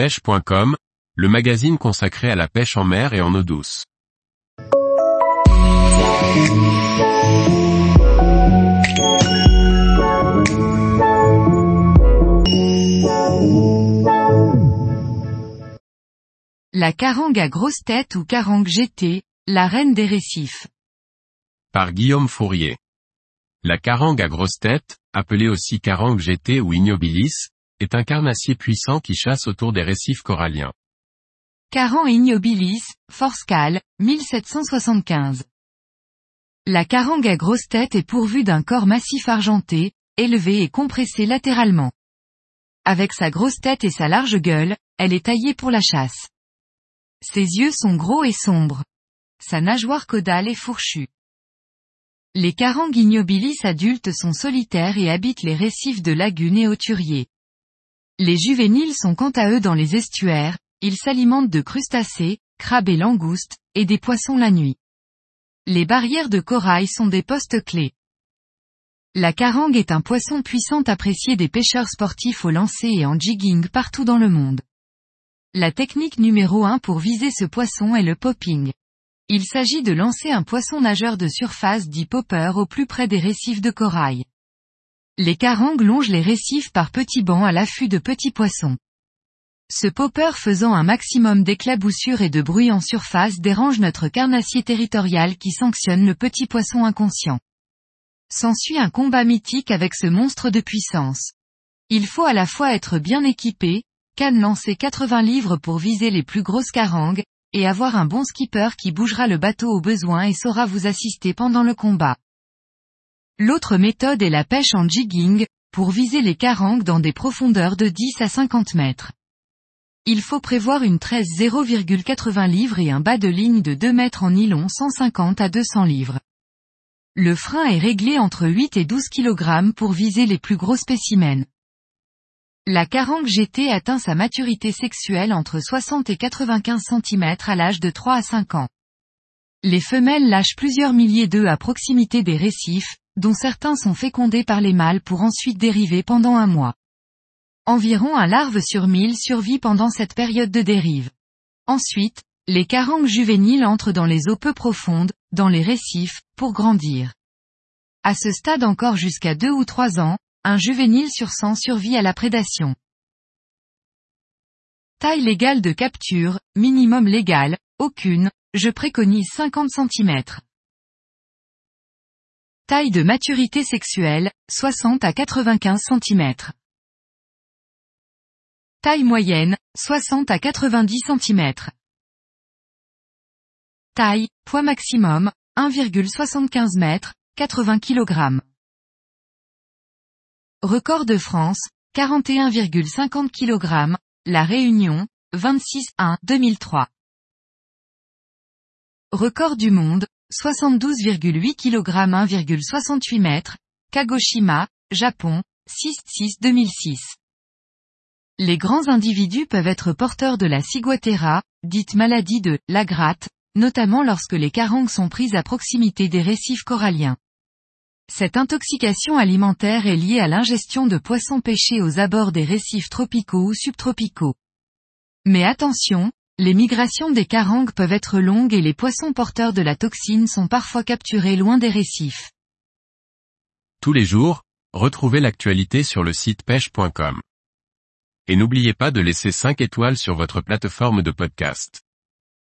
pêche.com, le magazine consacré à la pêche en mer et en eau douce. La carangue à grosse tête ou carangue GT, la reine des récifs. Par Guillaume Fourier. La carangue à grosse tête, appelée aussi carangue GT ou ignobilis, est un carnassier puissant qui chasse autour des récifs coralliens. Caran ignobilis, Forscal, 1775. La carangue à grosse tête est pourvue d'un corps massif argenté, élevé et compressé latéralement. Avec sa grosse tête et sa large gueule, elle est taillée pour la chasse. Ses yeux sont gros et sombres. Sa nageoire caudale est fourchue. Les carangues ignobilis adultes sont solitaires et habitent les récifs de lagunes et hauturiers. Les juvéniles sont quant à eux dans les estuaires, ils s'alimentent de crustacés, crabes et langoustes, et des poissons la nuit. Les barrières de corail sont des postes clés. La carangue est un poisson puissant apprécié des pêcheurs sportifs au lancer et en jigging partout dans le monde. La technique numéro 1 pour viser ce poisson est le popping. Il s'agit de lancer un poisson nageur de surface dit popper au plus près des récifs de corail. Les carangues longent les récifs par petits bancs à l'affût de petits poissons. Ce popper faisant un maximum d'éclaboussures et de bruit en surface dérange notre carnassier territorial qui sanctionne le petit poisson inconscient. S'ensuit un combat mythique avec ce monstre de puissance. Il faut à la fois être bien équipé, canne lancer 80 livres pour viser les plus grosses carangues, et avoir un bon skipper qui bougera le bateau au besoin et saura vous assister pendant le combat. L'autre méthode est la pêche en jigging, pour viser les carangues dans des profondeurs de 10 à 50 mètres. Il faut prévoir une tresse 0,80 livres et un bas de ligne de 2 mètres en nylon 150 à 200 livres. Le frein est réglé entre 8 et 12 kg pour viser les plus gros spécimens. La carangue GT atteint sa maturité sexuelle entre 60 et 95 cm à l'âge de 3 à 5 ans. Les femelles lâchent plusieurs milliers d'œufs à proximité des récifs, dont certains sont fécondés par les mâles pour ensuite dériver pendant un mois. Environ un larve sur mille survit pendant cette période de dérive. Ensuite, les carangues juvéniles entrent dans les eaux peu profondes, dans les récifs, pour grandir. À ce stade encore jusqu'à deux ou trois ans, un juvénile sur 100 survit à la prédation. Taille légale de capture, minimum légal, aucune, je préconise 50 cm. Taille de maturité sexuelle, 60 à 95 cm. Taille moyenne, 60 à 90 cm. Taille, poids maximum, 1,75 m, 80 kg. Record de France, 41,50 kg, La Réunion, 26-1 2003. Record du monde, 72,8 kg 1,68 m, Kagoshima, Japon, 6-6 2006. Les grands individus peuvent être porteurs de la ciguatera, dite maladie de la gratte, notamment lorsque les carangues sont prises à proximité des récifs coralliens. Cette intoxication alimentaire est liée à l'ingestion de poissons pêchés aux abords des récifs tropicaux ou subtropicaux. Mais attention, les migrations des carangues peuvent être longues et les poissons porteurs de la toxine sont parfois capturés loin des récifs. Tous les jours, retrouvez l'actualité sur le site pêche.com. Et n'oubliez pas de laisser 5 étoiles sur votre plateforme de podcast.